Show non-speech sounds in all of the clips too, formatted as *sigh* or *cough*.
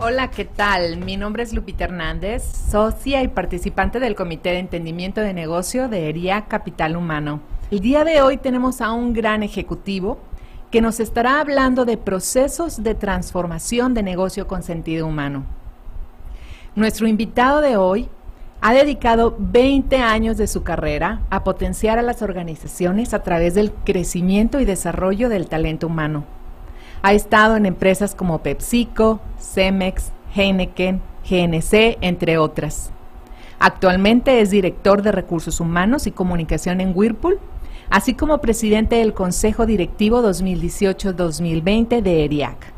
Hola, ¿qué tal? Mi nombre es Lupita Hernández, socia y participante del Comité de Entendimiento de Negocio de ERIA Capital Humano. El día de hoy tenemos a un gran ejecutivo que nos estará hablando de procesos de transformación de negocio con sentido humano. Nuestro invitado de hoy ha dedicado 20 años de su carrera a potenciar a las organizaciones a través del crecimiento y desarrollo del talento humano ha estado en empresas como PepsiCo, Cemex, Heineken, GNC, entre otras. Actualmente es director de Recursos Humanos y Comunicación en Whirlpool, así como presidente del Consejo Directivo 2018-2020 de ERIAC.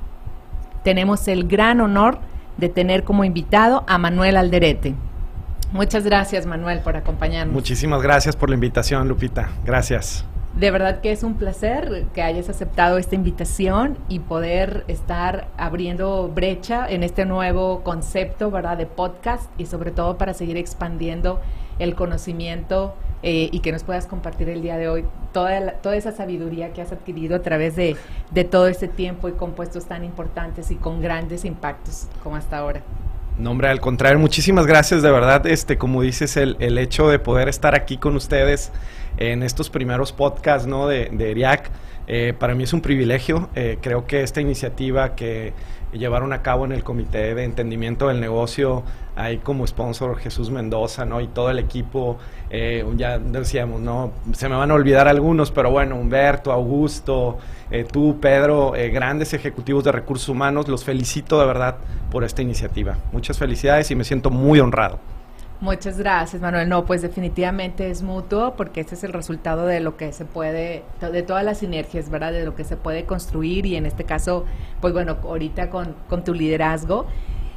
Tenemos el gran honor de tener como invitado a Manuel Alderete. Muchas gracias, Manuel, por acompañarnos. Muchísimas gracias por la invitación, Lupita. Gracias. De verdad que es un placer que hayas aceptado esta invitación y poder estar abriendo brecha en este nuevo concepto, ¿verdad?, de podcast y sobre todo para seguir expandiendo el conocimiento eh, y que nos puedas compartir el día de hoy toda, toda esa sabiduría que has adquirido a través de, de todo este tiempo y compuestos tan importantes y con grandes impactos como hasta ahora. No, hombre, al contrario, muchísimas gracias, de verdad, este, como dices, el, el hecho de poder estar aquí con ustedes en estos primeros podcasts, ¿no? De, de ERIAC, eh, para mí es un privilegio, eh, creo que esta iniciativa que llevaron a cabo en el Comité de Entendimiento del Negocio, ahí como sponsor Jesús Mendoza, ¿no? Y todo el equipo, eh, ya decíamos, ¿no? Se me van a olvidar algunos, pero bueno, Humberto, Augusto, eh, tú, Pedro, grandes ejecutivos de recursos humanos, los felicito de verdad por esta iniciativa. Muchas felicidades y me siento muy honrado. Muchas gracias, Manuel. No, pues definitivamente es mutuo porque ese es el resultado de lo que se puede, de todas las sinergias, ¿verdad? De lo que se puede construir y en este caso, pues bueno, ahorita con, con tu liderazgo.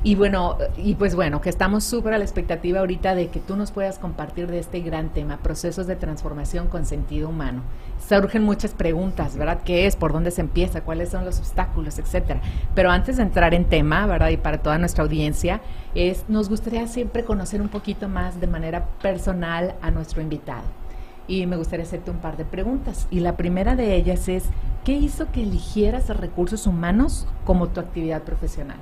Y bueno, y pues bueno, que estamos súper a la expectativa ahorita de que tú nos puedas compartir de este gran tema, procesos de transformación con sentido humano. Surgen muchas preguntas, ¿verdad? ¿Qué es? ¿Por dónde se empieza? ¿Cuáles son los obstáculos? Etcétera. Pero antes de entrar en tema, ¿verdad? Y para toda nuestra audiencia, es, nos gustaría siempre conocer un poquito más de manera personal a nuestro invitado. Y me gustaría hacerte un par de preguntas. Y la primera de ellas es, ¿qué hizo que eligieras recursos humanos como tu actividad profesional?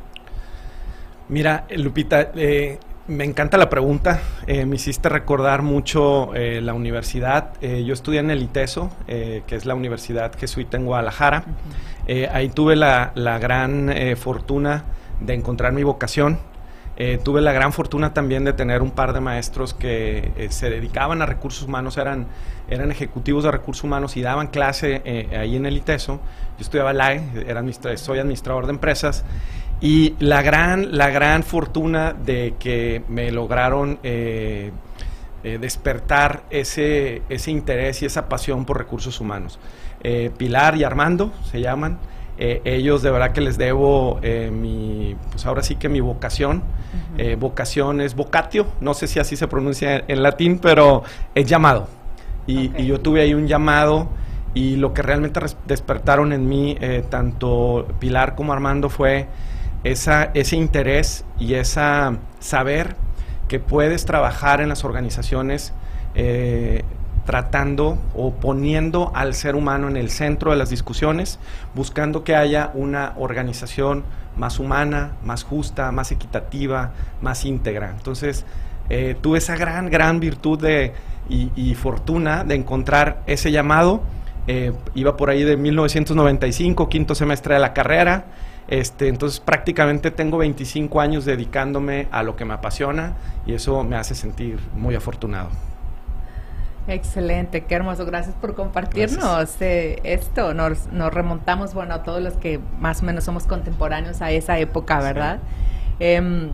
Mira, Lupita, eh, me encanta la pregunta. Eh, me hiciste recordar mucho eh, la universidad. Eh, yo estudié en el ITESO, que es la Universidad Jesuita en Guadalajara. ahí tuve la, la gran fortuna de encontrar mi vocación. tuve la gran fortuna también de tener un par de maestros que se dedicaban a recursos humanos, eran, eran ejecutivos de recursos humanos y daban clase ahí en el ITESO. Yo estudiaba LAE, era soy administrador de empresas y la gran, la gran fortuna de que me lograron eh, eh, despertar ese, ese interés y esa pasión por recursos humanos. Eh, Pilar y Armando se llaman. ellos de verdad que les debo mi, pues ahora sí que mi vocación. vocación es vocatio, no sé si así se pronuncia en, latín, pero es llamado. Y, y, yo tuve ahí un llamado y lo que realmente despertaron en mí, tanto Pilar como Armando, fue esa, ese interés y esa saber que puedes trabajar en las organizaciones eh, tratando o poniendo al ser humano en el centro de las discusiones, buscando que haya una organización más humana, más justa, más equitativa, más íntegra. Entonces, eh, tuve esa gran, gran virtud de, y, fortuna de encontrar ese llamado. Eh, iba por ahí de 1995, quinto semestre de la carrera. Este, entonces prácticamente tengo 25 años dedicándome a lo que me apasiona y eso me hace sentir muy afortunado. Excelente, qué hermoso. Gracias por compartirnos eh, esto. Nos, remontamos, bueno, a todos los que más o menos somos contemporáneos a esa época, ¿verdad? Em,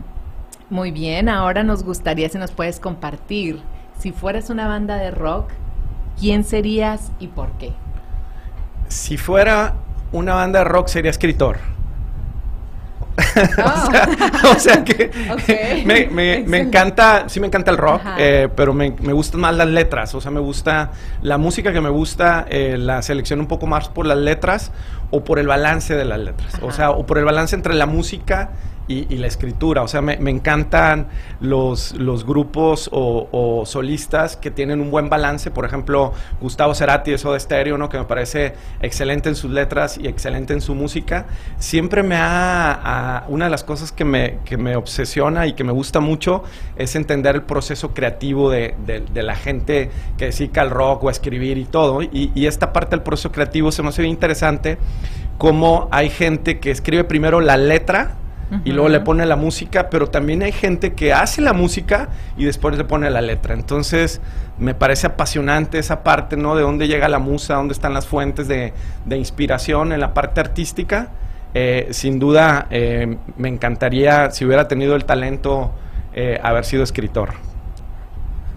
muy bien, ahora nos gustaría si nos puedes compartir, si fueras una banda de rock, ¿quién serías y por qué? Si fuera una banda de rock sería escritor. *laughs* *laughs* o, sea, que me, encanta, sí me encanta el rock, eh, pero me, gustan más las letras. O sea, me gusta la música que me gusta, eh, la selección un poco más por las letras o por el balance de las letras. O sea, o por el balance entre la música y, la escritura. O sea, me, encantan los, los grupos o, solistas que tienen un buen balance. Por ejemplo, Gustavo Cerati de Soda Stereo, ¿no? que me parece excelente en sus letras y excelente en su música. Siempre me ha... una de las cosas que me, que me obsesiona y que me gusta mucho es entender el proceso creativo de, de, la gente que dedica al rock o a escribir y todo. Y, y esta parte del proceso creativo se me hace bien interesante cómo hay gente que escribe primero la letra y luego le pone la música, pero también hay gente que hace la música y después le pone la letra. Entonces, me parece apasionante esa parte, ¿no? De dónde llega la musa, dónde están las fuentes de, inspiración en la parte artística. Eh, sin duda, eh, me encantaría, si hubiera tenido el talento, eh, haber sido escritor.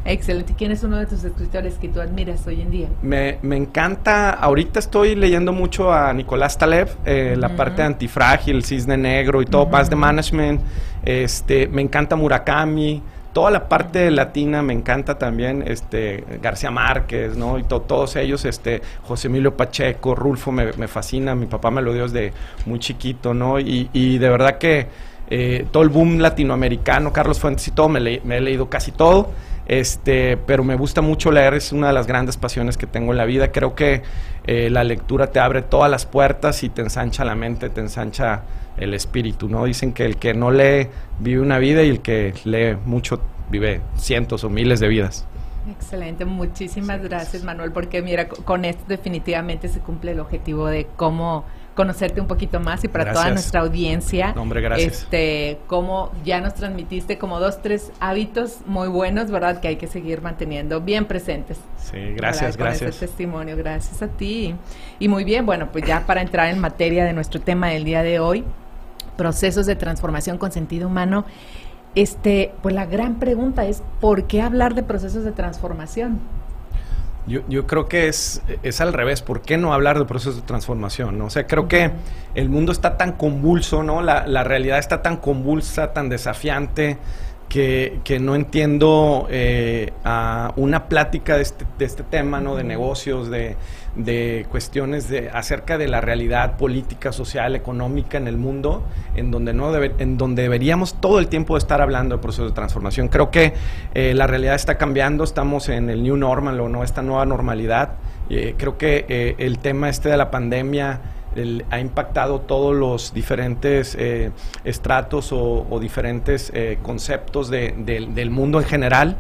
Excelente. ¿Quién es uno de tus escritores que tú admiras hoy en día? Me, encanta, ahorita estoy leyendo mucho a Nicolás Taleb, eh, la parte antifrágil, cisne negro y todo, más de management. Este, me encanta Murakami, toda la parte latina me encanta también, este, García Márquez, ¿no? Y todos ellos, este, José Emilio Pacheco, Rulfo me, fascina, mi papá me lo dio desde muy chiquito, ¿no? Y, y de verdad que eh, todo el boom latinoamericano, Carlos Fuentes y todo, me, me he leído casi todo. Este, pero me gusta mucho leer, es una de las grandes pasiones que tengo en la vida. Creo que eh, la lectura te abre todas las puertas y te ensancha la mente, te ensancha el espíritu, ¿no? Dicen que el que no lee vive una vida y el que lee mucho vive cientos o miles de vidas. Excelente, muchísimas gracias Manuel, porque mira, con esto definitivamente se cumple el objetivo de cómo conocerte un poquito más y para toda nuestra audiencia. hombre, gracias. Este, cómo ya nos transmitiste como dos, tres hábitos muy buenos, ¿verdad? Que hay que seguir manteniendo bien presentes. Sí, gracias, gracias. Ese testimonio, gracias a ti. Y muy bien, bueno, pues ya para entrar en materia de nuestro tema del día de hoy, procesos de transformación con sentido humano. Este, pues la gran pregunta es, ¿por qué hablar de procesos de transformación? Yo, yo, creo que es, es al revés. ¿Por qué no hablar de procesos de transformación? ¿no? O sea, creo que el mundo está tan convulso, ¿no? La, la realidad está tan convulsa, tan desafiante, que, no entiendo eh, a una plática de este, de este tema, ¿no? De negocios, de, de cuestiones de, acerca de la realidad política, social, económica en el mundo, en donde, no debe, en donde deberíamos todo el tiempo estar hablando de procesos de transformación. Creo que eh, la realidad está cambiando, estamos en el new normal o no, esta nueva normalidad. Eh, creo que eh, el tema este de la pandemia ha impactado todos los diferentes estratos o, diferentes conceptos del mundo en general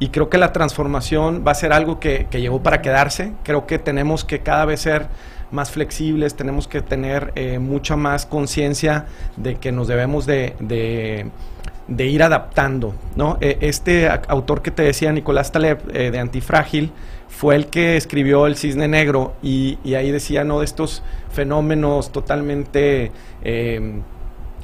y creo que la transformación va a ser algo que, llegó para quedarse. Creo que tenemos que cada vez ser más flexibles, tenemos que tener eh, mucha más conciencia de que nos debemos de, de, ir adaptando. ¿no? E, este autor que te decía, Nicolás Taleb, eh, de Antifrágil, fue el que escribió El Cisne Negro y, ahí decía, ¿no? De estos fenómenos totalmente, eh,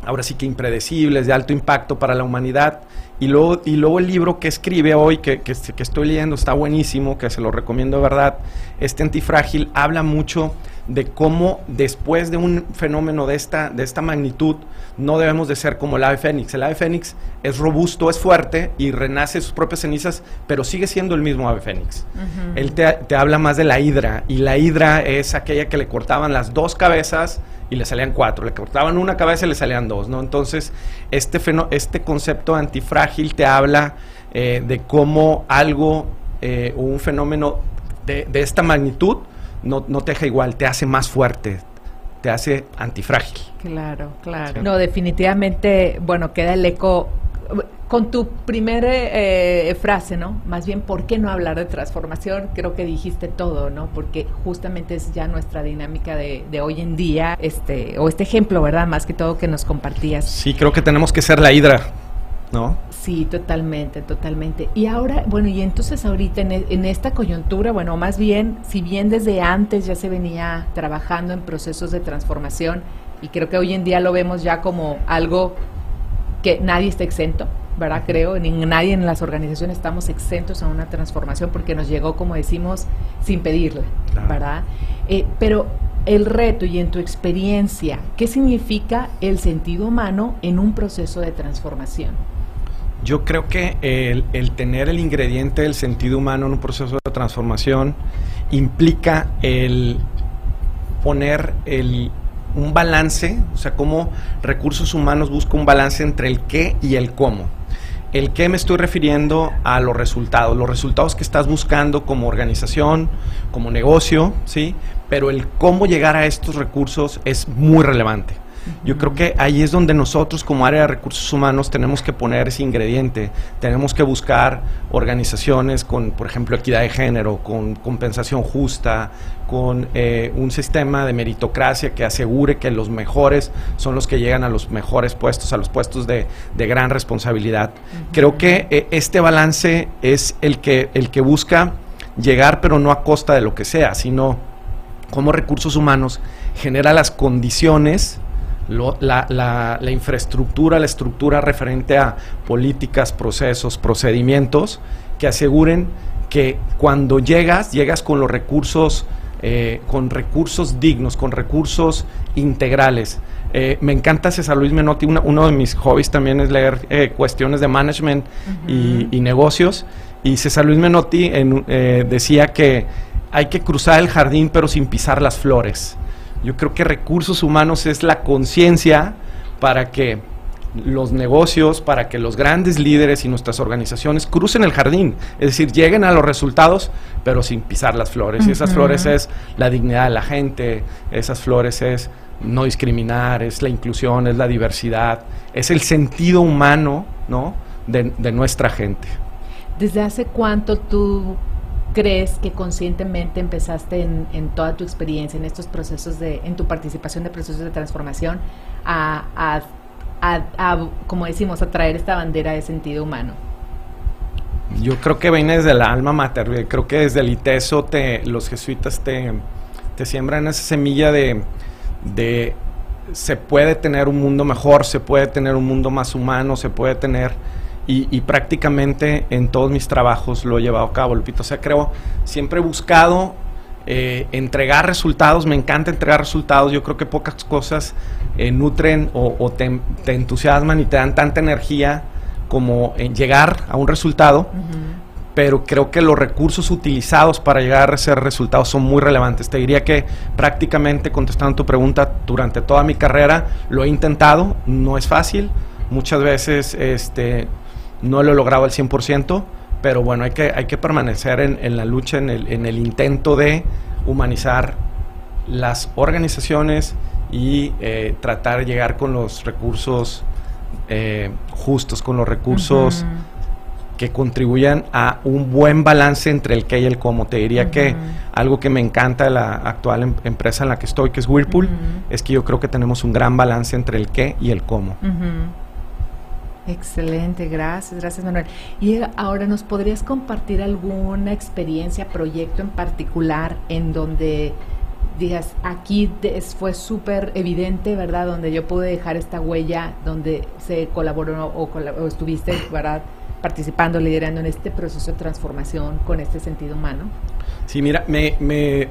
ahora sí que impredecibles, de alto impacto para la humanidad y luego, y luego el libro que escribe hoy, que, que, estoy leyendo, está buenísimo, que se lo recomiendo de verdad, este antifrágil, habla mucho de cómo después de un fenómeno de esta, de esta magnitud, no debemos de ser como el ave fénix. El ave fénix es robusto, es fuerte y renace sus propias cenizas, pero sigue siendo el mismo ave fénix. Él te, te habla más de la hidra, y la hidra es aquella que le cortaban las dos cabezas y le salían cuatro, le cortaban una cabeza y le salían dos, ¿no? Entonces, este, este concepto antifrágil te habla eh, de cómo algo eh, o un fenómeno de, esta magnitud no, no, te deja igual, te hace más fuerte, te hace antifrágil. Claro, claro. No, definitivamente, bueno, queda el eco con tu primera eh, frase, ¿no? Más bien, ¿por qué no hablar de transformación? Creo que dijiste todo, ¿no? Porque justamente es ya nuestra dinámica de, hoy en día, este, o este ejemplo, ¿verdad? Más que todo que nos compartías. Sí, creo que tenemos que ser la hidra, ¿no? Sí, totalmente, totalmente. Y ahora, bueno, y entonces ahorita en, en esta coyuntura, bueno, más bien, si bien desde antes ya se venía trabajando en procesos de transformación, y creo que hoy en día lo vemos ya como algo que nadie está exento, ¿verdad? Creo, ni nadie en las organizaciones estamos exentos a una transformación porque nos llegó, como decimos, sin pedirla, ¿verdad? Eh, pero el reto y en tu experiencia, ¿qué significa el sentido humano en un proceso de transformación? Yo creo que el, tener el ingrediente del sentido humano en un proceso de transformación implica el poner el, un balance, o sea, cómo recursos humanos busca un balance entre el qué y el cómo. El qué me estoy refiriendo a los resultados, los resultados que estás buscando como organización, como negocio, ¿sí? Pero el cómo llegar a estos recursos es muy relevante. Yo creo que ahí es donde nosotros como área de recursos humanos tenemos que poner ese ingrediente, tenemos que buscar organizaciones con, por ejemplo, equidad de género, con compensación justa, con eh, un sistema de meritocracia que asegure que los mejores son los que llegan a los mejores puestos, a los puestos de, gran responsabilidad. Creo que eh, este balance es el que, el que busca llegar, pero no a costa de lo que sea, sino como recursos humanos genera las condiciones la, la, infraestructura, la estructura referente a políticas, procesos, procedimientos que aseguren que cuando llegas, llegas con los recursos, eh, con recursos dignos, con recursos integrales. Eh, me encanta César Luis Menotti, uno de mis hobbies también es leer eh, cuestiones de management y, negocios. Y César Luis Menotti decía que hay que cruzar el jardín pero sin pisar las flores. Yo creo que recursos humanos es la conciencia para que los negocios, para que los grandes líderes y nuestras organizaciones crucen el jardín, es decir, lleguen a los resultados, pero sin pisar las flores. Y esas flores es la dignidad de la gente, esas flores es no discriminar, es la inclusión, es la diversidad, es el sentido humano ¿no? de, de nuestra gente. ¿Desde hace cuánto tú crees que conscientemente empezaste en, toda tu experiencia, en estos procesos de, en tu participación de procesos de transformación, a, como decimos, a traer esta bandera de sentido humano? Yo creo que viene desde la alma mater, creo que desde el ITESO te, los jesuitas te, te siembran esa semilla de, de se puede tener un mundo mejor, se puede tener un mundo más humano, se puede tener y, prácticamente en todos mis trabajos lo he llevado a cabo, Lupito. O sea, creo, siempre he buscado eh, entregar resultados, me encanta entregar resultados, yo creo que pocas cosas eh, nutren o, te, entusiasman y te dan tanta energía como en llegar a un resultado, pero creo que los recursos utilizados para llegar a ese resultado son muy relevantes. Te diría que prácticamente contestando tu pregunta, durante toda mi carrera lo he intentado, no es fácil, muchas veces este, no lo he logrado al 100%, pero bueno, hay que, hay que permanecer en, la lucha, en el, en el, intento de humanizar las organizaciones y eh, tratar de llegar con los recursos eh, justos, con los recursos que contribuyan a un buen balance entre el qué y el cómo. Te diría que algo que me encanta de la actual em, empresa en la que estoy, que es Whirlpool, es que yo creo que tenemos un gran balance entre el qué y el cómo. Excelente, gracias, gracias Manuel. Y ahora, ¿nos podrías compartir alguna experiencia, proyecto en particular en donde digas, aquí fue súper evidente, ¿verdad? Donde yo pude dejar esta huella, donde se colaboró o, estuviste, ¿verdad? Participando, liderando en este proceso de transformación con este sentido humano. Sí, mira, me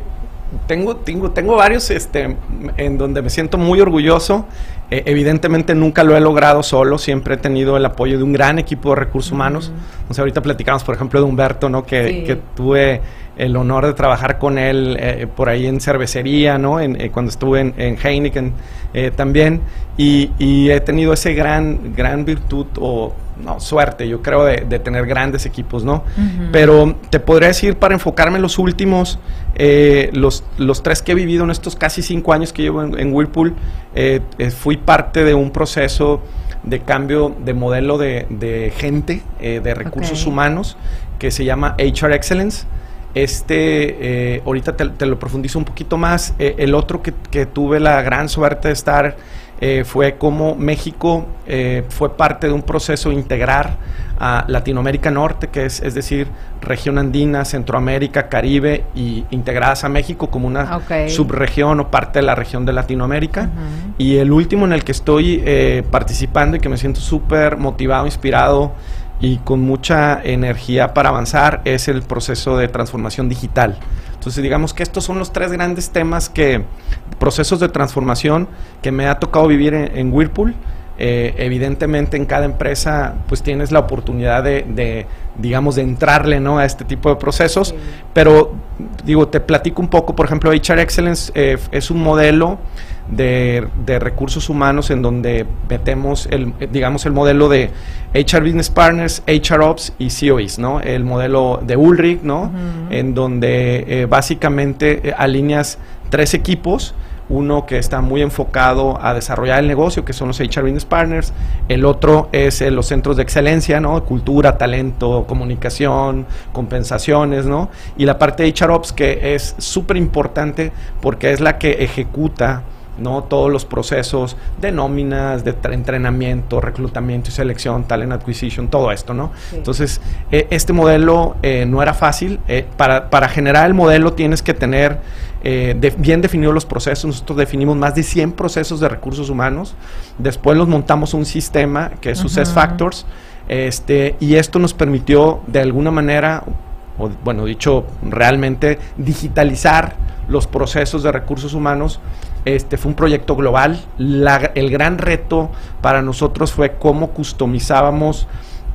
tengo, tengo, tengo varios este, en donde me siento muy orgulloso. Eh, evidentemente nunca lo he logrado solo, siempre he tenido el apoyo de un gran equipo de recursos humanos. ahorita platicamos, por ejemplo, de Humberto, ¿no? Que, que tuve el honor de trabajar con él eh, por ahí en cervecería, ¿no? En, eh, cuando estuve en, en Heineken también. Y, y, he tenido ese gran, gran virtud o no, suerte, yo creo, de, tener grandes equipos, ¿no? Pero te podría decir, para enfocarme en los últimos, eh, los, los tres que he vivido en estos casi cinco años que llevo en, Whirlpool, eh, eh, fui parte de un proceso de cambio de modelo de, gente, de recursos humanos, que se llama HR Excellence. Este, ahorita te, lo profundizo un poquito más. el otro que, que tuve la gran suerte de estar eh, fue como México eh, fue parte de un proceso de integrar a Latinoamérica Norte, que es, es decir, región andina, Centroamérica, Caribe, y integradas a México como una subregión o parte de la región de Latinoamérica. Y el último en el que estoy eh, participando y que me siento súper motivado, inspirado y con mucha energía para avanzar es el proceso de transformación digital. Entonces, digamos que estos son los tres grandes temas que, procesos de transformación que me ha tocado vivir en, Whirlpool. Eh, evidentemente en cada empresa pues tienes la oportunidad de, digamos de entrarle ¿no? a este tipo de procesos pero digo te platico un poco por ejemplo HR Excellence eh, es un modelo de, recursos humanos en donde metemos el, digamos, el modelo de HR Business Partners, HR Ops y COEs, ¿no? El modelo de Ulrich, ¿no? En donde eh, básicamente eh, alineas tres equipos, uno que está muy enfocado a desarrollar el negocio, que son los HR Business Partners, el otro es eh, los centros de excelencia, ¿no? Cultura, talento, comunicación, compensaciones, ¿no? Y la parte de HR Ops que es súper importante porque es la que ejecuta ¿no? Todos los procesos de nóminas, de entrenamiento, reclutamiento y selección, talent acquisition, todo esto, ¿no? Entonces, eh, este modelo eh, no era fácil. Eh, para, para, generar el modelo tienes que tener bien definidos los procesos. Nosotros definimos más de 100 procesos de recursos humanos. Después los montamos un sistema que es Success Factors. Este, y esto nos permitió de alguna manera, o, bueno, dicho realmente, digitalizar los procesos de recursos humanos este fue un proyecto global. el gran reto para nosotros fue cómo customizábamos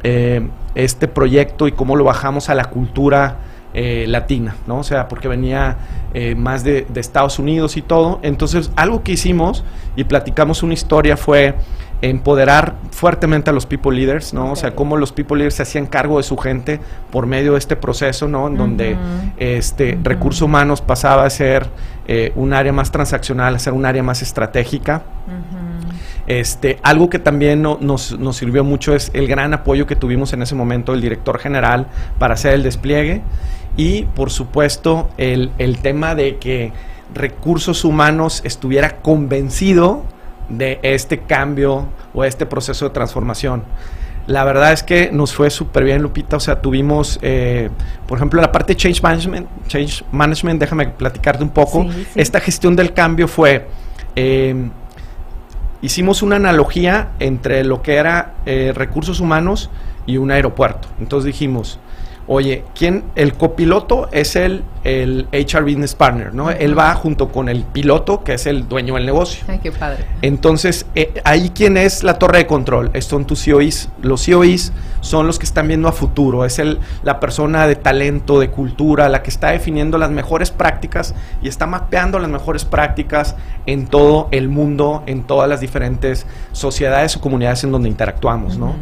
eh, este proyecto y cómo lo bajamos a la cultura eh, latina, ¿no? O sea, porque venía eh, más de, Estados Unidos y todo. Entonces, algo que hicimos y platicamos una historia fue empoderar fuertemente a los people leaders, ¿no? O sea, cómo los people leaders se hacían cargo de su gente por medio de este proceso, ¿no? En donde este recursos humanos pasaba a ser eh, un área más transaccional, a ser un área más estratégica. Este, algo que también nos, nos, sirvió mucho es el gran apoyo que tuvimos en ese momento del director general para hacer el despliegue y, por supuesto, el, el tema de que recursos humanos estuviera convencido de este cambio o este proceso de transformación. La verdad es que nos fue súper bien, Lupita. O sea, tuvimos, eh, por ejemplo, la parte de Change Management. Change Management, déjame platicarte un poco. Esta gestión del cambio fue, eh, hicimos una analogía entre lo que era eh, recursos humanos y un aeropuerto. Entonces dijimos, oye, ¿quién? El copiloto es el, el HR Business Partner, ¿no? Él va junto con el piloto, que es el dueño del negocio. Ay, qué padre. Entonces, eh, ahí quién es la torre de control, son tus COIs. Los COIs son los que están viendo a futuro, es el, la persona de talento, de cultura, la que está definiendo las mejores prácticas y está mapeando las mejores prácticas en todo el mundo, en todas las diferentes sociedades o comunidades en donde interactuamos, ¿no?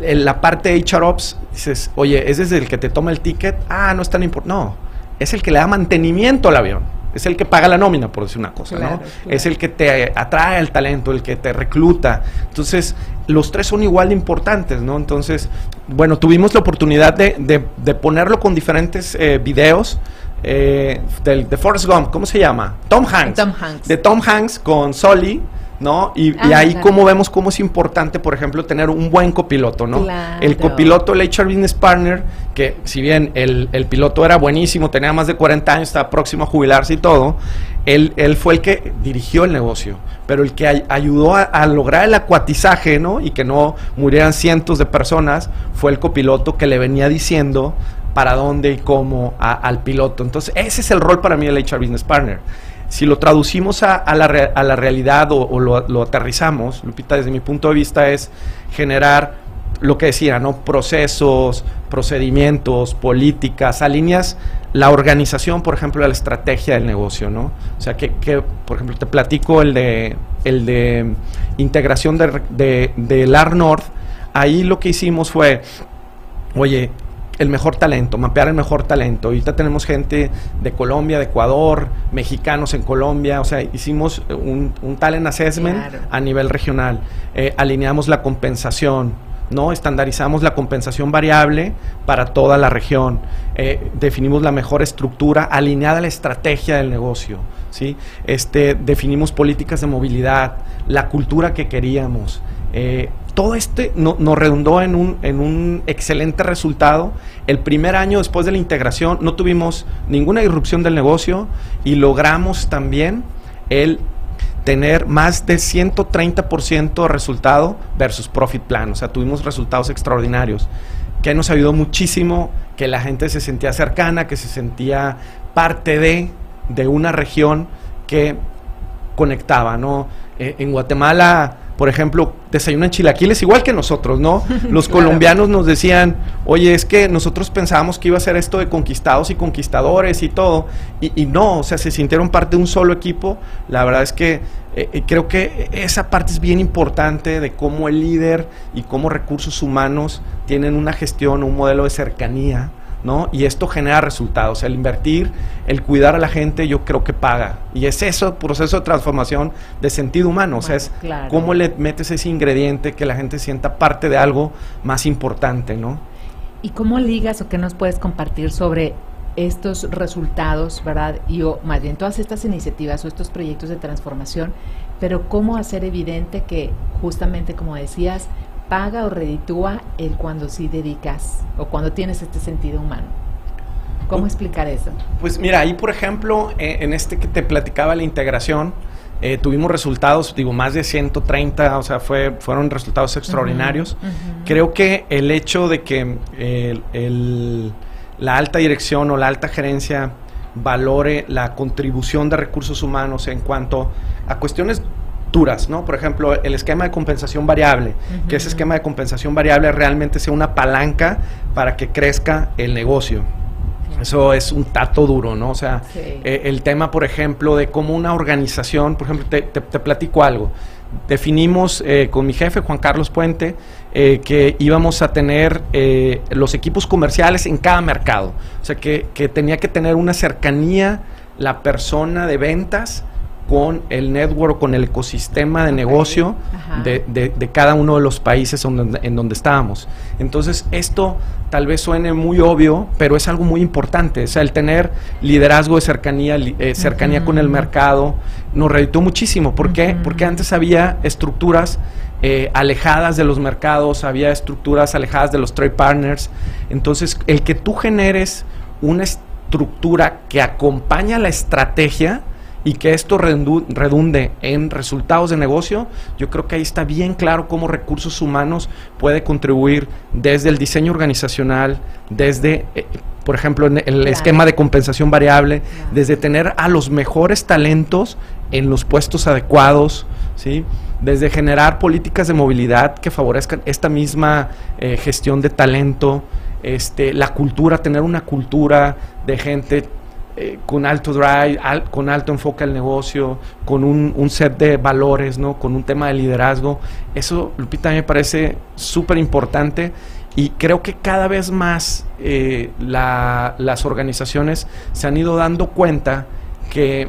La parte de HR Ops, dices, oye, es desde el que te toma el ticket, ah, no es tan importante. No, es el que le da mantenimiento al avión. Es el que paga la nómina, por decir una cosa, ¿no? Es el que te atrae el talento, el que te recluta. Entonces, los tres son igual de importantes, ¿no? Entonces, bueno, tuvimos la oportunidad de, de, ponerlo con diferentes eh, videos. Eh, del, de Forrest Gump, ¿cómo se llama? Tom Hanks. Tom Hanks. De Tom Hanks con Sully ¿no? Y, ah, ahí como vemos cómo es importante, por ejemplo, tener un buen copiloto, ¿no? El copiloto, el HR Business Partner, que si bien el, piloto era buenísimo, tenía más de 40 años, estaba próximo a jubilarse y todo, él, él fue el que dirigió el negocio, pero el que ayudó a, lograr el acuatizaje, ¿no? Y que no murieran cientos de personas, fue el copiloto que le venía diciendo para dónde y cómo al piloto. Entonces, ese es el rol para mí del HR Business Partner si lo traducimos a, la, a realidad o, lo, aterrizamos, Lupita, desde mi punto de vista es generar lo que decía, ¿no? Procesos, procedimientos, políticas, alineas la organización, por ejemplo, de la estrategia del negocio, ¿no? O sea, que, por ejemplo, te platico el de, el de integración de, de, de LAR North, ahí lo que hicimos fue, oye, el mejor talento, mapear el mejor talento. Ahorita tenemos gente de Colombia, de Ecuador, mexicanos en Colombia, o sea, hicimos un, talent assessment a nivel regional, eh, alineamos la compensación, ¿no? Estandarizamos la compensación variable para toda la región, eh, definimos la mejor estructura alineada a la estrategia del negocio, ¿sí? Este, definimos políticas de movilidad, la cultura que queríamos, eh, todo este nos redundó en un, en un excelente resultado. El primer año después de la integración no tuvimos ninguna irrupción del negocio y logramos también el tener más de 130% de resultado versus profit plan. O sea, tuvimos resultados extraordinarios que nos ayudó muchísimo que la gente se sentía cercana, que se sentía parte de, de una región que conectaba, ¿no? Eh, en Guatemala por ejemplo, desayunan chilaquiles igual que nosotros, ¿no? *laughs* Los colombianos nos decían, oye, es que nosotros pensábamos que iba a ser esto de conquistados y conquistadores y todo, y, no, o sea, se sintieron parte de un solo equipo. La verdad es que eh, eh, creo que esa parte es bien importante de cómo el líder y cómo recursos humanos tienen una gestión, un modelo de cercanía ¿no? Y esto genera resultados. El invertir, el cuidar a la gente, yo creo que paga. Y es eso, proceso de transformación de sentido humano. o sea, es cómo le metes ese ingrediente que la gente sienta parte de algo más importante, ¿no? ¿Y cómo ligas o qué nos puedes compartir sobre estos resultados, verdad? Y o más bien todas estas iniciativas o estos proyectos de transformación, pero cómo hacer evidente que justamente como decías, paga o reditúa el cuando sí dedicas o cuando tienes este sentido humano. ¿Cómo explicar eso? Pues mira, ahí por ejemplo, eh, en este que te platicaba la integración, eh, tuvimos resultados, digo, más de 130, o sea, fue, fueron resultados extraordinarios. Creo que el hecho de que eh, la alta dirección o la alta gerencia valore la contribución de recursos humanos en cuanto a cuestiones ¿no? Por ejemplo, el esquema de compensación variable, que ese esquema de compensación variable realmente sea una palanca para que crezca el negocio. Eso es un tato duro, ¿no? O sea, eh, el tema, por ejemplo, de cómo una organización, por ejemplo, te, platico algo. Definimos eh, con mi jefe, Juan Carlos Puente, eh, que íbamos a tener los equipos comerciales en cada mercado. O sea, que, que tenía que tener una cercanía la persona de ventas con el network, con el ecosistema de negocio de, cada uno de los países en donde estábamos. Entonces, esto tal vez suene muy obvio, pero es algo muy importante. O sea, el tener liderazgo de cercanía, eh, cercanía con el mercado, nos reeditó muchísimo. ¿Por qué? Porque antes había estructuras eh, alejadas de los mercados, había estructuras alejadas de los trade partners. Entonces, el que tú generes una estructura que acompaña la estrategia, y que esto redunde en resultados de negocio, yo creo que ahí está bien claro cómo recursos humanos puede contribuir desde el diseño organizacional, desde, eh, por ejemplo, en el esquema de compensación variable, desde tener a los mejores talentos en los puestos adecuados, ¿sí? desde generar políticas de movilidad que favorezcan esta misma eh, gestión de talento, este, la cultura, tener una cultura de gente eh, con alto drive, con alto enfoque al negocio, con un, set de valores, ¿no? Con un tema de liderazgo. Eso, Lupita, me parece súper importante y creo que cada vez más eh, las organizaciones se han ido dando cuenta que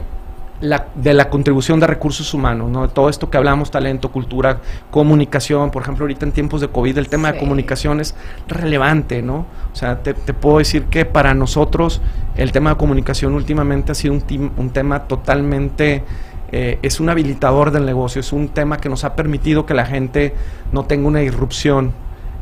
de la contribución de recursos humanos, ¿no? De todo esto que hablamos, talento, cultura, comunicación, por ejemplo, ahorita en tiempos de COVID el tema de comunicación es relevante, ¿no? O sea, te, puedo decir que para nosotros el tema de comunicación últimamente ha sido un, un tema totalmente... Eh, es un habilitador del negocio, es un tema que nos ha permitido que la gente no tenga una irrupción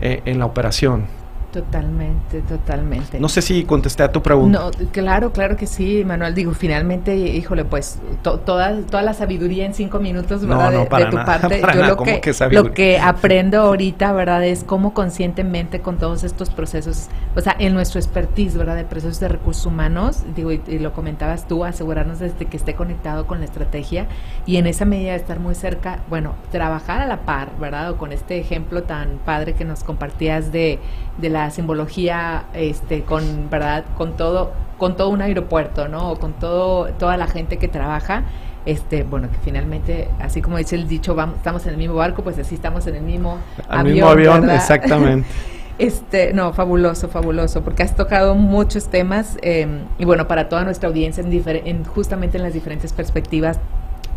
eh, en la operación. Totalmente, totalmente. No sé si contesté a tu pregunta. No, claro, claro que sí, Manuel. Digo, finalmente, híjole, pues toda, toda la sabiduría en cinco minutos, ¿verdad? de, tu parte. *laughs* Yo lo que, lo que *laughs* aprendo ahorita, ¿verdad? Es cómo conscientemente con todos estos procesos, o sea, en nuestro expertise, ¿verdad? De procesos de recursos humanos, digo, y, lo comentabas tú, asegurarnos de que esté conectado con la estrategia y en esa medida de estar muy cerca, bueno, trabajar a la par, ¿verdad? O con este ejemplo tan padre que nos compartías de, de la simbología este con verdad con todo con todo un aeropuerto no o con todo toda la gente que trabaja este bueno que finalmente así como dice el dicho vamos estamos en el mismo barco pues así estamos en el mismo avión, mismo avión exactamente. *laughs* Este no fabuloso fabuloso porque has tocado muchos temas em, y bueno para toda nuestra audiencia en, en justamente en las diferentes perspectivas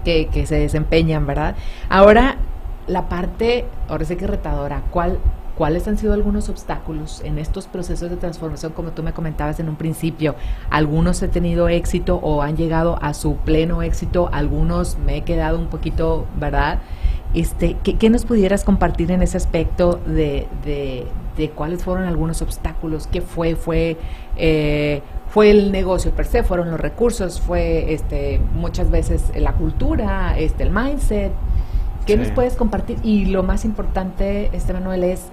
que, que se desempeñan verdad ahora la parte ahora sí que retadora cuál ¿Cuáles han sido algunos obstáculos en estos procesos de transformación, como tú me comentabas en un principio? Algunos he tenido éxito o han llegado a su pleno éxito, algunos me he quedado un poquito, ¿verdad? Este, ¿qué, nos pudieras compartir en ese aspecto de, de, cuáles fueron algunos obstáculos? ¿Qué fue? ¿Fue, eh, fue el negocio per se? ¿Fueron los recursos? ¿Fue este, muchas veces la cultura, este, el mindset? ¿Qué nos puedes compartir? Y lo más importante, este Manuel, es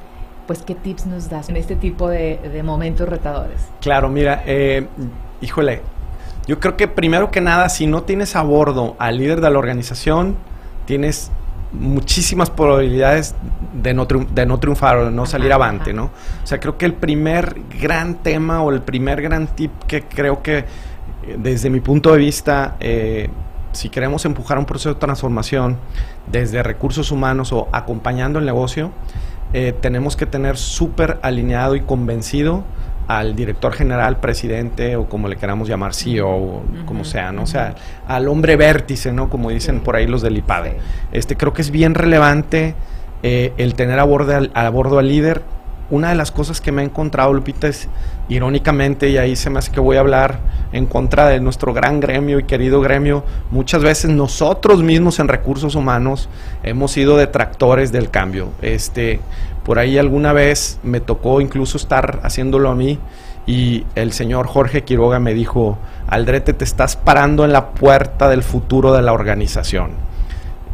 pues qué tips nos das en este tipo de, momentos retadores. Claro, mira, eh, híjole, yo creo que primero que nada, si no tienes a bordo al líder de la organización, tienes muchísimas probabilidades de no, de no triunfar o de no salir avante, ¿no? O sea, creo que el primer gran tema o el primer gran tip que creo que eh, desde mi punto de vista, eh, si queremos empujar un proceso de transformación desde recursos humanos o acompañando el negocio, eh, tenemos que tener súper alineado y convencido al director general, presidente o como le queramos llamar, CEO o como sea, ¿no? O sea, al hombre vértice, ¿no? Como dicen por ahí los del IPADE. Este, creo que es bien relevante eh, el tener a bordo, al, a bordo al líder. Una de las cosas que me he encontrado, Lupita, es irónicamente, y ahí se me hace que voy a hablar en contra de nuestro gran gremio y querido gremio, muchas veces nosotros mismos en recursos humanos hemos sido detractores del cambio. Este, por ahí alguna vez me tocó incluso estar haciéndolo a mí y el señor Jorge Quiroga me dijo, Aldrete, te estás parando en la puerta del futuro de la organización.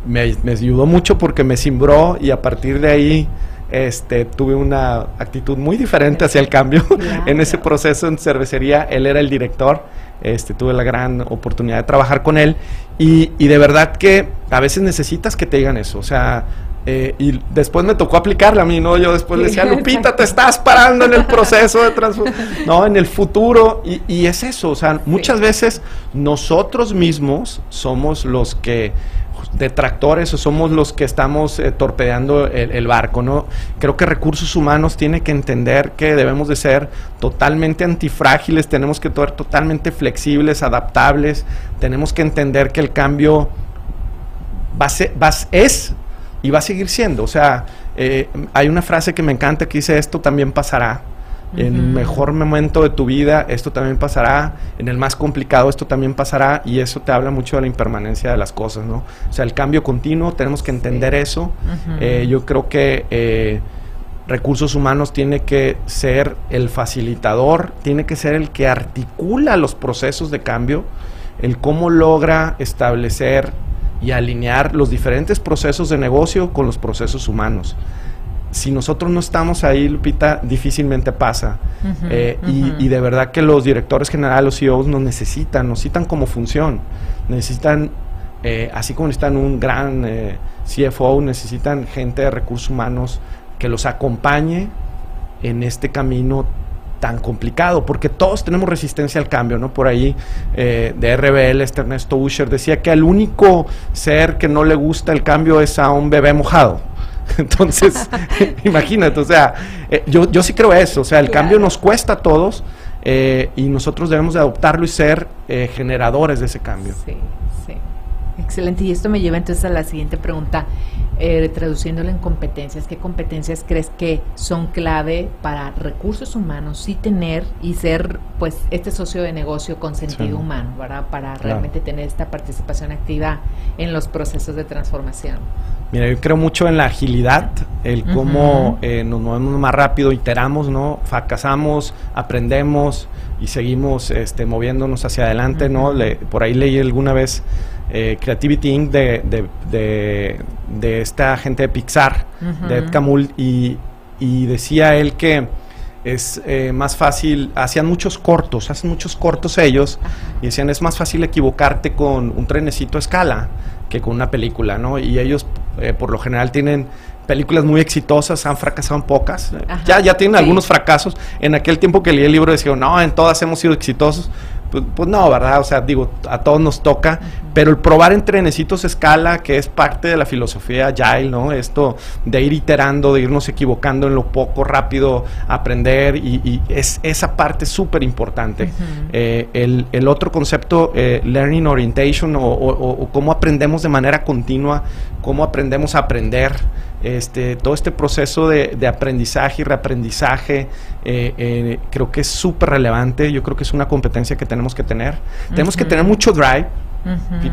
Me, ayudó mucho porque me cimbró y a partir de ahí este, tuve una actitud muy diferente hacia el cambio *laughs* en ese proceso en cervecería. Él era el director, este, tuve la gran oportunidad de trabajar con él y, y de verdad que a veces necesitas que te digan eso. O sea, eh, y después me tocó aplicarla a mí, ¿no? Yo después le decía, Lupita, te estás parando en el *laughs* proceso de transformación, no, en el futuro. Y, y, es eso, o sea, muchas veces nosotros mismos somos los que detractores o somos los que estamos eh, torpedeando el, barco, ¿no? Creo que recursos humanos tiene que entender que debemos de ser totalmente antifrágiles, tenemos que ser totalmente flexibles, adaptables, tenemos que entender que el cambio va ser, va, es y va a seguir siendo. O sea, eh, hay una frase que me encanta que dice, esto también pasará. En el mejor momento de tu vida, esto también pasará. En el más complicado, esto también pasará. Y eso te habla mucho de la impermanencia de las cosas, ¿no? O sea, el cambio continuo, tenemos que entender eso. Eh, yo creo que eh, recursos humanos tiene que ser el facilitador, tiene que ser el que articula los procesos de cambio, el cómo logra establecer y alinear los diferentes procesos de negocio con los procesos humanos. Si nosotros no estamos ahí, Lupita, difícilmente pasa. Eh, y, de verdad que los directores generales, los CEOs nos necesitan, nos necesitan como función. Necesitan, eh, así como necesitan un gran eh, CFO, necesitan gente de recursos humanos que los acompañe en este camino tan complicado, porque todos tenemos resistencia al cambio, ¿no? Por ahí eh, de RBL, este Ernesto Usher decía que el único ser que no le gusta el cambio es a un bebé mojado. *laughs* Entonces, *laughs* imagínate, o sea, eh, yo, yo sí creo eso, o sea, el cambio nos cuesta a todos eh, y nosotros debemos de adoptarlo y ser generadores de ese cambio. Sí. Excelente, y esto me lleva entonces a la siguiente pregunta eh, traduciéndolo en competencias, ¿qué competencias crees que son clave para recursos humanos sí tener y ser pues este socio de negocio con sentido humano, ¿verdad? Para realmente tener esta participación activa en los procesos de transformación. Mira, yo creo mucho en la agilidad, el cómo eh, nos movemos más rápido, iteramos, ¿no? Fracasamos, aprendemos y seguimos este, moviéndonos hacia adelante, ¿no? Le, por ahí leí alguna vez eh, Creativity Inc. De, de, esta gente de Pixar, de Ed Camul, y, decía él que es eh, más fácil, hacían muchos cortos, hacen muchos cortos ellos, y decían es más fácil equivocarte con un trenecito a escala que con una película, ¿no? Y ellos eh, por lo general tienen películas muy exitosas, han fracasado en pocas. Ya, ya tienen algunos fracasos. En aquel tiempo que leí el libro decía, no, en todas hemos sido exitosos. Pues, pues, no, ¿verdad? O sea, digo, a todos nos toca, pero el probar en trenecitos escala, que es parte de la filosofía Agile, ¿no? Esto de ir iterando, de irnos equivocando en lo poco, rápido, aprender, y, es esa parte súper importante. Eh, el, otro concepto, eh, Learning Orientation, o cómo aprendemos de manera continua, cómo aprendemos a aprender este, todo este proceso de, aprendizaje y reaprendizaje eh, eh, creo que es súper relevante, yo creo que es una competencia que tenemos que tener. Tenemos que tener mucho drive,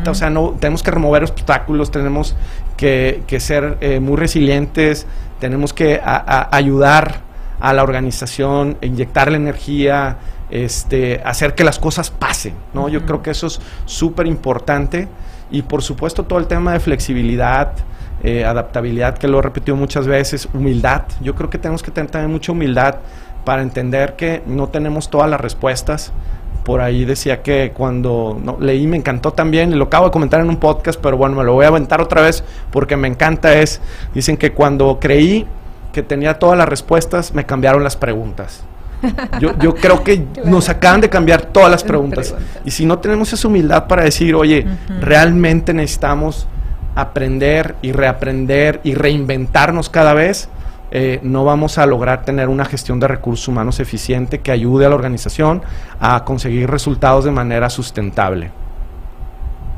o sea, no, tenemos que remover obstáculos, tenemos que, ser eh, muy resilientes, tenemos que ayudar a la organización, inyectar la energía, este, hacer que las cosas pasen, ¿no? Yo creo que eso es súper importante y por supuesto todo el tema de flexibilidad, eh, adaptabilidad, que lo he repetido muchas veces, humildad. Yo creo que tenemos que tener también mucha humildad para entender que no tenemos todas las respuestas. Por ahí decía que cuando no, leí me encantó también, y lo acabo de comentar en un podcast, pero bueno, me lo voy a aventar otra vez porque me encanta es, dicen que cuando creí que tenía todas las respuestas, me cambiaron las preguntas. Yo, yo creo que *laughs* nos acaban de cambiar todas las preguntas. Y si no tenemos esa humildad para decir, oye, realmente necesitamos aprender y reaprender y reinventarnos cada vez, eh, no vamos a lograr tener una gestión de recursos humanos eficiente que ayude a la organización a conseguir resultados de manera sustentable.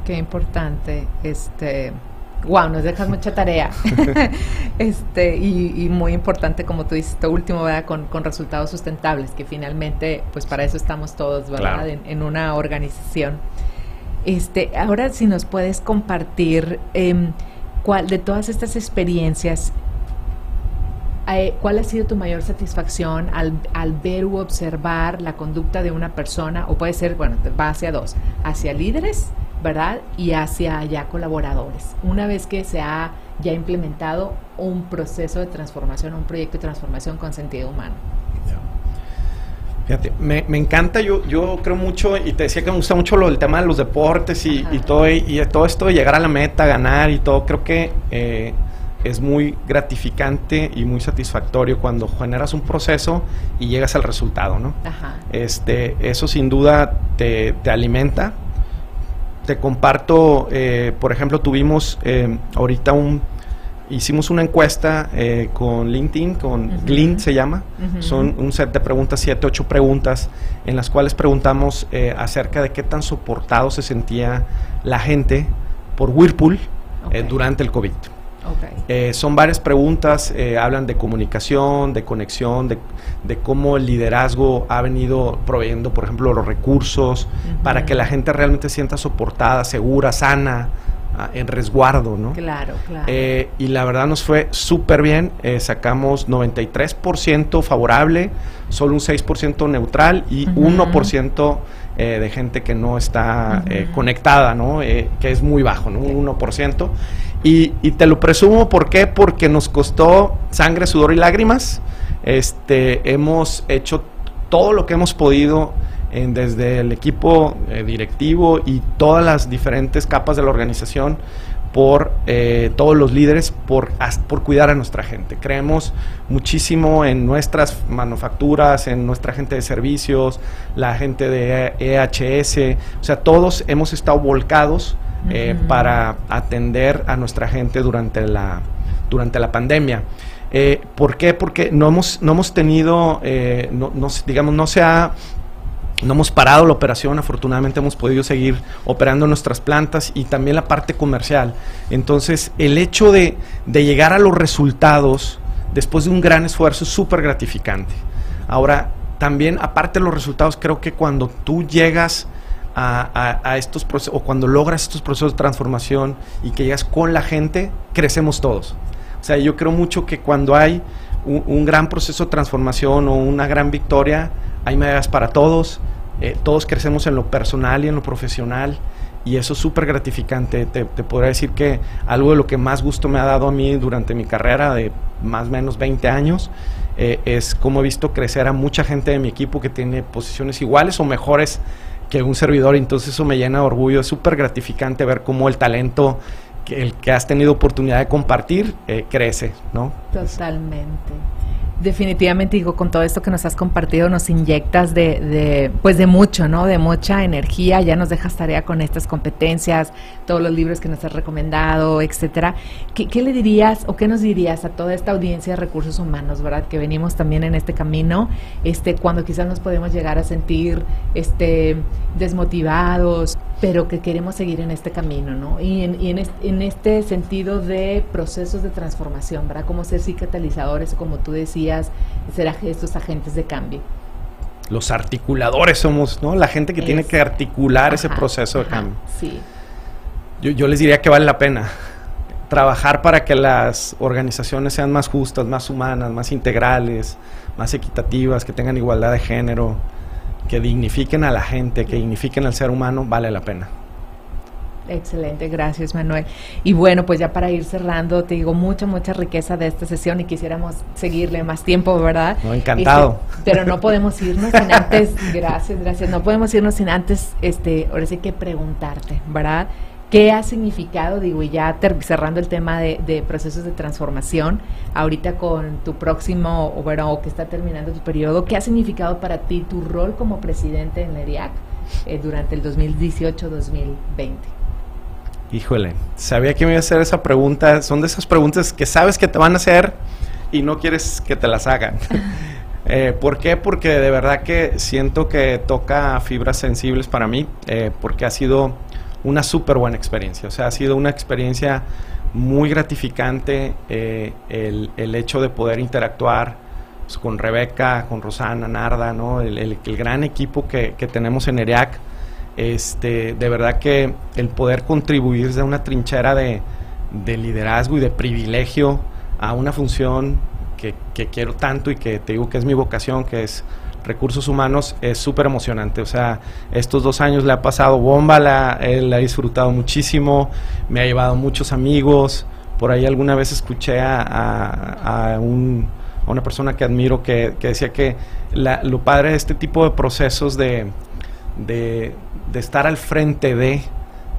Qué importante. Este, wow, nos dejas mucha tarea. *laughs* este, y, muy importante, como tú dices, esto último, ¿verdad? Con, resultados sustentables, que finalmente, pues para eso estamos todos, ¿verdad? En, una organización. Este, ahora si nos puedes compartir eh, cuál de todas estas experiencias, ¿cuál ha sido tu mayor satisfacción al, al, ver u observar la conducta de una persona? O puede ser, bueno, va hacia dos, hacia líderes, ¿verdad? Y hacia ya colaboradores. Una vez que se ha ya implementado un proceso de transformación, un proyecto de transformación con sentido humano. Fíjate, me, encanta, yo, yo creo mucho, y te decía que me gusta mucho lo del tema de los deportes y, todo, y, todo esto de llegar a la meta, ganar y todo, creo que eh, es muy gratificante y muy satisfactorio cuando generas un proceso y llegas al resultado, ¿no? Este, eso sin duda te, alimenta. Te comparto, eh, por ejemplo, tuvimos eh, ahorita un, hicimos una encuesta eh, con LinkedIn, con Glint se llama. Son un set de preguntas, siete, ocho preguntas, en las cuales preguntamos acerca de qué tan soportado se sentía la gente por Whirlpool durante el COVID. Eh, son varias preguntas, eh, hablan de comunicación, de conexión, de, cómo el liderazgo ha venido proveyendo, por ejemplo, los recursos para que la gente realmente sienta soportada, segura, sana, ah, en resguardo, ¿no? Claro, claro. Eh, y la verdad nos fue súper bien, sacamos 93% favorable, solo un 6% neutral y 1% de gente que no está conectada, ¿no? que es muy bajo, ¿no? Un 1%. Y, te lo presumo, ¿por qué? Porque nos costó sangre, sudor y lágrimas. Este, hemos hecho todo lo que hemos podido en, desde el equipo eh, directivo y todas las diferentes capas de la organización por eh, todos los líderes, por, por cuidar a nuestra gente. Creemos muchísimo en nuestras manufacturas, en nuestra gente de servicios, la gente de EHS, o sea, todos hemos estado volcados eh, para atender a nuestra gente durante la, durante la pandemia. Eh, ¿Por qué? Porque no hemos, no hemos tenido, no, digamos, no se ha no hemos parado la operación, afortunadamente hemos podido seguir operando nuestras plantas y también la parte comercial. Entonces, el hecho de, de llegar a los resultados después de un gran esfuerzo es súper gratificante. Ahora, también, aparte de los resultados, creo que cuando tú llegas a, estos procesos, o cuando logras estos procesos de transformación y que llegas con la gente, crecemos todos. O sea, yo creo mucho que cuando hay un, gran proceso de transformación o una gran victoria, hay medidas para todos, eh, todos crecemos en lo personal y en lo profesional. Y eso es súper gratificante. Te, podría decir que algo de lo que más gusto me ha dado a mí durante mi carrera de más o menos 20 años eh, es cómo he visto crecer a mucha gente de mi equipo que tiene posiciones iguales o mejores que un servidor, entonces eso me llena de orgullo, es súper gratificante ver cómo el talento que, el que has tenido oportunidad de compartir eh, crece, ¿no? Totalmente. Definitivamente digo, con todo esto que nos has compartido, nos inyectas de, de, pues de mucho, ¿no? De mucha energía, ya nos dejas tarea con estas competencias, todos los libros que nos has recomendado, etcétera. ¿Qué, ¿Qué, le dirías o qué nos dirías a toda esta audiencia de recursos humanos, verdad? Que venimos también en este camino, este, cuando quizás nos podemos llegar a sentir, este, desmotivados, pero que queremos seguir en este camino, ¿no? Y en, en, este, en este sentido de procesos de transformación, ¿verdad? Como ser sí catalizadores, como tú decías, ser estos agentes de cambio. Los articuladores somos, ¿no? La gente que tiene que articular ese proceso de cambio. Sí. Yo, yo les diría que vale la pena trabajar para que las organizaciones sean más justas, más humanas, más integrales, más equitativas, que tengan igualdad de género, que dignifiquen a la gente, que dignifiquen al ser humano, vale la pena. Excelente, gracias Manuel. Y bueno, pues ya para ir cerrando, te digo mucha, mucha riqueza de esta sesión y quisiéramos seguirle más tiempo, ¿verdad? No, encantado. Este, pero no podemos irnos sin antes, *laughs* gracias, gracias, no podemos irnos sin antes, este, ahora sí que preguntarte, ¿verdad? ¿Qué ha significado, digo, y ya cerrando el tema de, procesos de transformación, ahorita con tu próximo, o bueno, o que está terminando tu periodo, ¿qué ha significado para ti tu rol como presidente en ERIAC eh, durante el 2018-2020? Híjole, sabía que me iba a hacer esa pregunta. Son de esas preguntas que sabes que te van a hacer y no quieres que te las hagan. *laughs* eh, ¿Por qué? Porque de verdad que siento que toca fibras sensibles para mí, eh, porque ha sido una súper buena experiencia. O sea, ha sido una experiencia muy gratificante eh, el, el, hecho de poder interactuar pues, con Rebeca, con Rosana, Narda, ¿no? el, el, el gran equipo que, que tenemos en EREAC este, de verdad que el poder contribuir desde una trinchera de, liderazgo y de privilegio a una función que, quiero tanto y que te digo que es mi vocación, que es recursos humanos, es súper emocionante. O sea, estos dos años le ha pasado bomba, la, él ha disfrutado muchísimo, me ha llevado muchos amigos. Por ahí alguna vez escuché a, una persona que admiro que, decía que lo padre de este tipo de procesos de, de estar al frente de,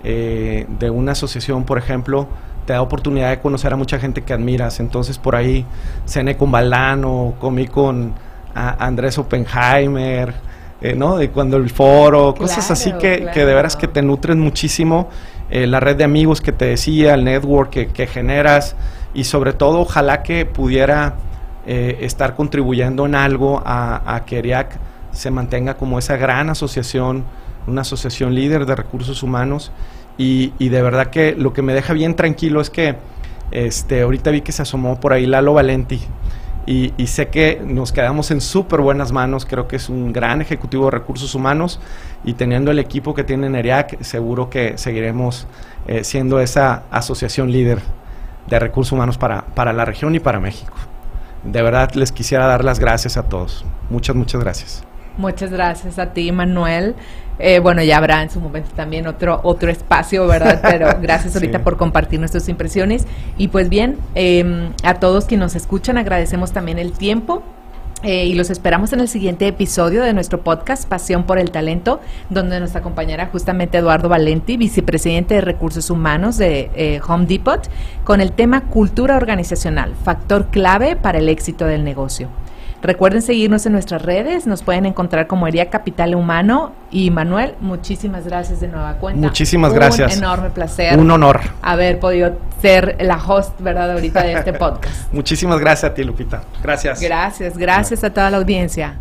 eh, de una asociación, por ejemplo, te da oportunidad de conocer a mucha gente que admiras. Entonces por ahí cené con Balano, comí con Andrés Oppenheimer, eh, ¿no? De cuando el foro, cosas así que, que, de veras que te nutren muchísimo. Eh, la red de amigos que te decía, el network que, que generas y sobre todo ojalá que pudiera estar contribuyendo en algo a, a que ERIAC se mantenga como esa gran asociación una asociación líder de recursos humanos y, de verdad que lo que me deja bien tranquilo es que este, ahorita vi que se asomó por ahí Lalo Valenti y, sé que nos quedamos en súper buenas manos, creo que es un gran ejecutivo de recursos humanos y teniendo el equipo que tiene NERIAC, seguro que seguiremos eh, siendo esa asociación líder de recursos humanos para, para la región y para México. De verdad les quisiera dar las gracias a todos. Muchas, muchas gracias. Muchas gracias a ti, Manuel. Eh, bueno, ya habrá en su momento también otro, otro espacio, ¿verdad? Pero *laughs* gracias ahorita por compartir nuestras impresiones. Y pues bien, em, a todos quienes nos escuchan, agradecemos también el tiempo. Eh, y los esperamos en el siguiente episodio de nuestro podcast Pasión por el Talento, donde nos acompañará justamente Eduardo Valenti, vicepresidente de Recursos Humanos de eh, Home Depot, con el tema Cultura Organizacional, factor clave para el éxito del negocio. Recuerden seguirnos en nuestras redes, nos pueden encontrar como Hería Capital Humano. Y Manuel, muchísimas gracias de nueva cuenta. Muchísimas gracias. Un enorme placer. Un honor. Haber podido ser la host, ¿verdad?, ahorita de este *laughs* podcast. muchísimas gracias a ti, Lupita. Gracias. Gracias, gracias a toda la audiencia.